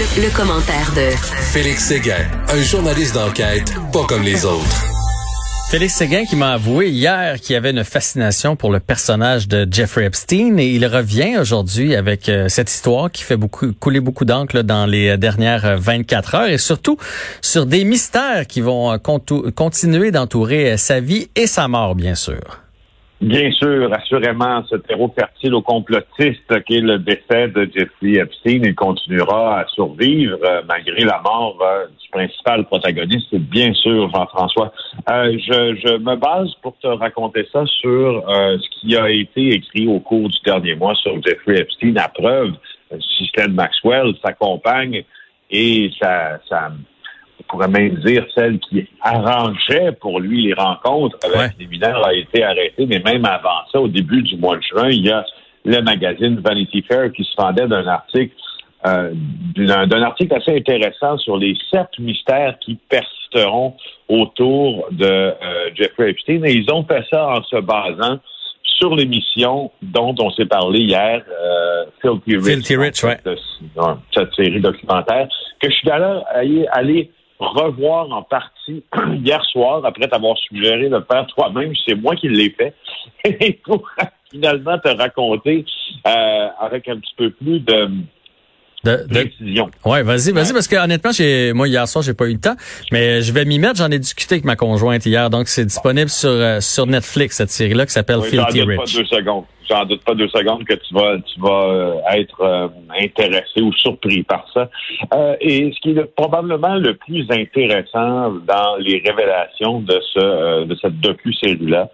Le, commentaire de Félix Séguin, un journaliste d'enquête pas comme les autres. Félix Séguin qui m'a avoué hier qu'il avait une fascination pour le personnage de Jeffrey Epstein et il revient aujourd'hui avec euh, cette histoire qui fait beaucoup couler beaucoup d'encre dans les dernières 24 heures et surtout sur des mystères qui vont euh, continuer d'entourer sa vie et sa mort bien sûr. Bien sûr, assurément, ce terreau fertile au complotiste qui est le décès de Jeffrey Epstein, il continuera à survivre euh, malgré la mort euh, du principal protagoniste, bien sûr, Jean-François. Euh, je, je, me base pour te raconter ça sur ce qui a été écrit au cours du dernier mois sur Jeffrey Epstein. À preuve, système Maxwell s'accompagne et ça, ça on pourrait même dire celle qui arrangeait pour lui les rencontres avec les mineurs a été arrêtée, mais même avant ça, au début du mois de juin, il y a le magazine Vanity Fair qui se fendait d'un article euh, d'un article assez intéressant sur les sept mystères qui persisteront autour de euh, Jeffrey Epstein. Et ils ont fait ça en se basant sur l'émission dont on s'est parlé hier, euh, Filthy Rich, Filthy Rich ouais. cette, série documentaire, que je suis d'ailleurs allé revoir en partie hier soir, après t'avoir suggéré de faire toi-même. C'est moi qui l'ai fait. Et pour finalement te raconter euh, avec un petit peu plus de de, précision. Ouais, vas-y, vas-y, parce que honnêtement, j'ai, moi hier soir, j'ai pas eu le temps, mais je vais m'y mettre. J'en ai discuté avec ma conjointe hier, donc c'est disponible sur euh, sur Netflix cette série-là qui s'appelle oui, Filthy Rich. Pas deux secondes j'en doute pas deux secondes que tu vas, tu euh, être euh, intéressé ou surpris par ça. Euh, et ce qui est probablement le plus intéressant dans les révélations de ce de cette docu-série-là,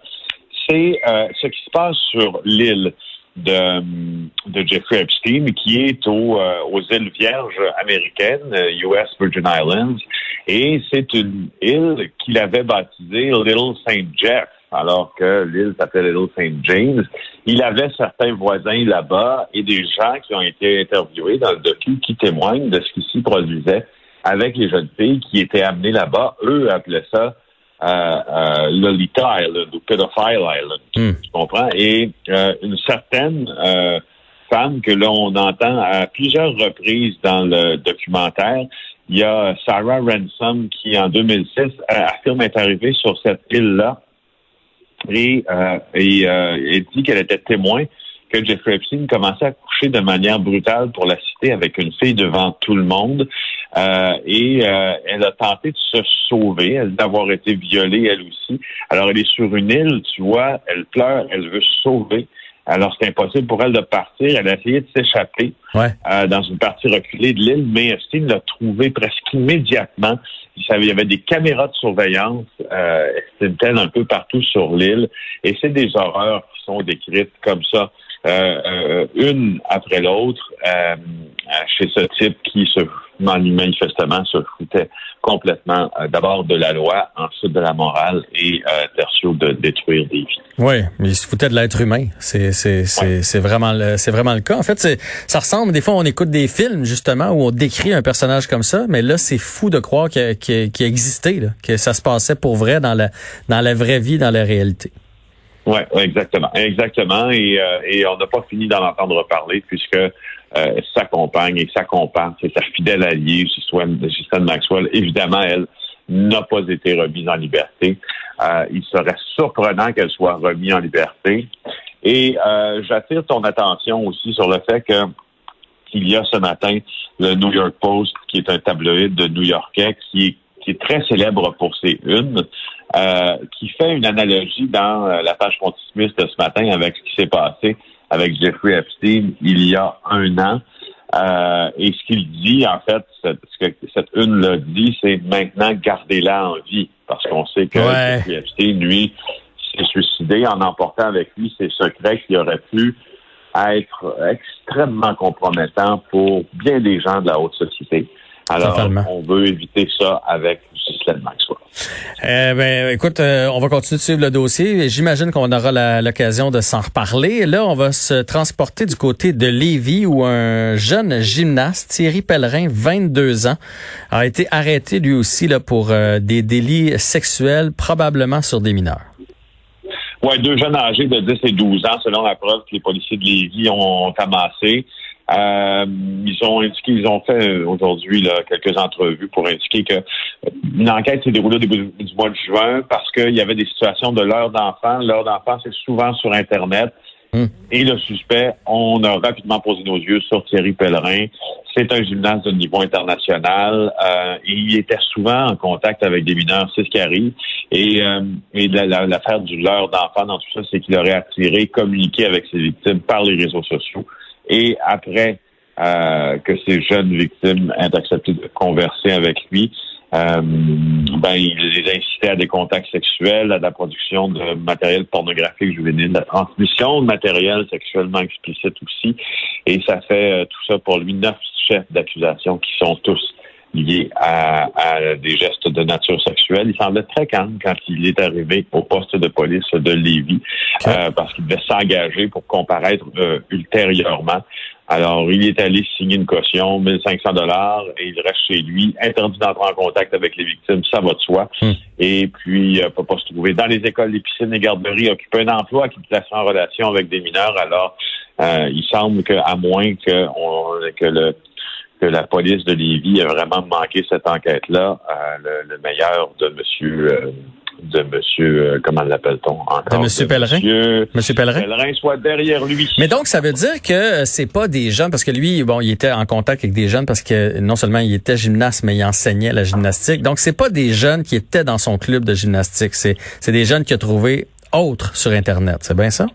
c'est ce qui se passe sur l'île de, Jeffrey Epstein, qui est aux îles Vierges américaines, US Virgin Islands, et c'est une île qu'il avait baptisée Little Saint Jeff alors que l'île s'appelle Little St. James. Il avait certains voisins là-bas et des gens qui ont été interviewés dans le docu qui témoignent de ce qui s'y produisait avec les jeunes filles qui étaient amenées là-bas. Eux appelaient ça euh, euh, Lolita Island ou Pedophile Island. Hmm. Tu comprends? Et euh, une certaine euh, femme que l'on entend à plusieurs reprises dans le documentaire, il y a Sarah Ransom qui, en 2006, affirme être arrivée sur cette île-là et, euh, et, euh, dit qu'elle était témoin que Jeffrey Epstein commençait à coucher de manière brutale pour la citer avec une fille devant tout le monde. Euh, et euh, elle a tenté de se sauver, elle d'avoir été violée elle aussi. Alors elle est sur une île, tu vois, elle pleure, elle veut se sauver. Alors, c'est impossible pour elle de partir. Elle a essayé de s'échapper euh, dans une partie reculée de l'île, mais Epstein l'a trouvé presque immédiatement. Il y avait des caméras de surveillance euh, un peu partout sur l'île. Et c'est des horreurs qui sont décrites comme ça, euh, euh, une après l'autre, euh, chez ce type qui se manifestement se foutait complètement euh, d'abord de la loi, ensuite de la morale et euh, tertio de détruire des vies. Oui, mais il se foutait de l'être humain. C'est c'est c'est c'est vraiment le c'est vraiment le cas. En fait, c'est ça ressemble des fois on écoute des films justement où on décrit un personnage comme ça, mais là c'est fou de croire qu'il qu qu existait, là, que ça se passait pour vrai dans la dans la vraie vie, dans la réalité. Oui, ouais, exactement, exactement. Et, euh, et on n'a pas fini d'en entendre parler puisque euh, sa compagne et sa compagne, c'est sa fidèle alliée, Ghislaine Maxwell, évidemment, elle n'a pas été remise en liberté. Euh, il serait surprenant qu'elle soit remise en liberté. Et euh, j'attire ton attention aussi sur le fait que qu'il y a ce matin le New York Post, qui est un tabloïd de New-Yorkais, qui est, qui est très célèbre pour ses unes, euh, qui fait une analogie dans la page continuiste de ce matin avec ce qui s'est passé avec Jeffrey Epstein il y a un an. Euh, et ce qu'il dit, en fait, ce que cette une l'a dit, c'est maintenant gardez-la en vie. Parce qu'on sait que Jeffrey Epstein, lui, s'est suicidé en emportant avec lui ses secrets qui auraient pu être extrêmement compromettants pour bien des gens de la haute société. Alors, on veut éviter ça avec Ghislaine Maxwell. Eh ben, écoute, euh, on va continuer de suivre le dossier. J'imagine qu'on aura l'occasion de s'en reparler. Là, on va se transporter du côté de Lévis où un jeune gymnaste, Thierry Pellerin, 22 ans, a été arrêté lui aussi là pour euh, des délits sexuels, probablement sur des mineurs. Oui, deux jeunes âgés de 10 et 12 ans, selon la preuve que les policiers de Lévis ont amassée. Euh, ils ont indiqué, ils ont fait aujourd'hui là, quelques entrevues pour indiquer que une enquête s'est déroulée au début du mois de juin parce qu'il y avait des situations de l'heure d'enfant. L'heure d'enfant, c'est souvent sur Internet. Hmm. Et le suspect, on a rapidement posé nos yeux sur Thierry Pellerin. C'est un gymnase de niveau international. Euh, il était souvent en contact avec des mineurs, c'est ce qui arrive. Et, euh, l'affaire du leurre d'enfant dans tout ça, c'est qu'il aurait attiré, communiqué avec ses victimes par les réseaux sociaux. Et après euh, que ces jeunes victimes aient accepté de converser avec lui, euh, ben, il les incitait à des contacts sexuels, à la production de matériel pornographique juvénile, la transmission de matériel sexuellement explicite aussi. Et ça fait euh, tout ça pour lui neuf chefs d'accusation qui sont tous liés à, des gestes de nature sexuelle. Il semblait très calme quand il est arrivé au poste de police de Lévis euh, parce qu'il devait s'engager pour comparaître ultérieurement alors, il est allé signer une caution, 1500 dollars, et il reste chez lui, interdit d'entrer en contact avec les victimes, ça va de soi. Hmm. Et puis, euh, peut pas se trouver dans les écoles, les piscines, les garderies, occuper un emploi qui place en relation avec des mineurs. Alors, euh, il semble qu'à moins que, on, que le que la police de Lévis ait vraiment manqué cette enquête-là, euh, le, meilleur de Monsieur euh, de Monsieur, euh, comment l'appelle-t-on encore? De Monsieur Pellerin? Monsieur, Pellerin? soit derrière lui. Mais donc, ça veut dire que c'est pas des jeunes, parce que lui, bon, il était en contact avec des jeunes parce que non seulement il était gymnaste, mais il enseignait la gymnastique. Donc, c'est pas des jeunes qui étaient dans son club de gymnastique. C'est, c'est des jeunes qu'il a trouvé autres sur Internet. C'est bien ça?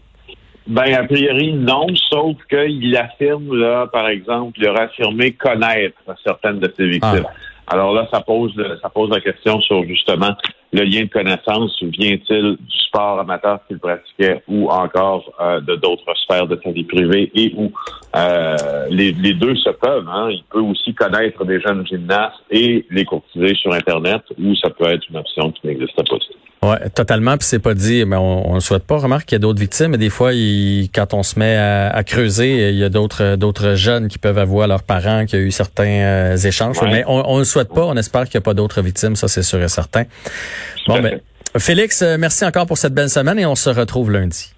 Ben, a priori, non, sauf qu'il affirme, là, par exemple, il aurait affirmé connaître certaines de ses victimes. Ah. Alors là, ça pose, ça pose la question sur justement le lien de connaissance. Vient-il du sport amateur qu'il pratiquait ou encore euh, de d'autres sphères de sa vie privée et où euh, les, les, deux se peuvent. Hein? Il peut aussi connaître des jeunes gymnastes et les courtiser sur Internet ou ça peut être une option qui n'existe pas. Oui, totalement. Puis c'est pas dit, mais on ne souhaite pas. Remarque qu'il y a d'autres victimes, mais des fois, il, quand on se met à, creuser, il y a d'autres d'autres jeunes qui peuvent avoir leurs parents qui ont eu certains euh, échanges. Mais on ne souhaite pas. On espère qu'il n'y a pas d'autres victimes. Ça, c'est sûr et certain. Bon, ben, Félix, euh, merci encore pour cette belle semaine et on se retrouve lundi.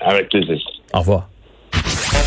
Avec plaisir. Au revoir.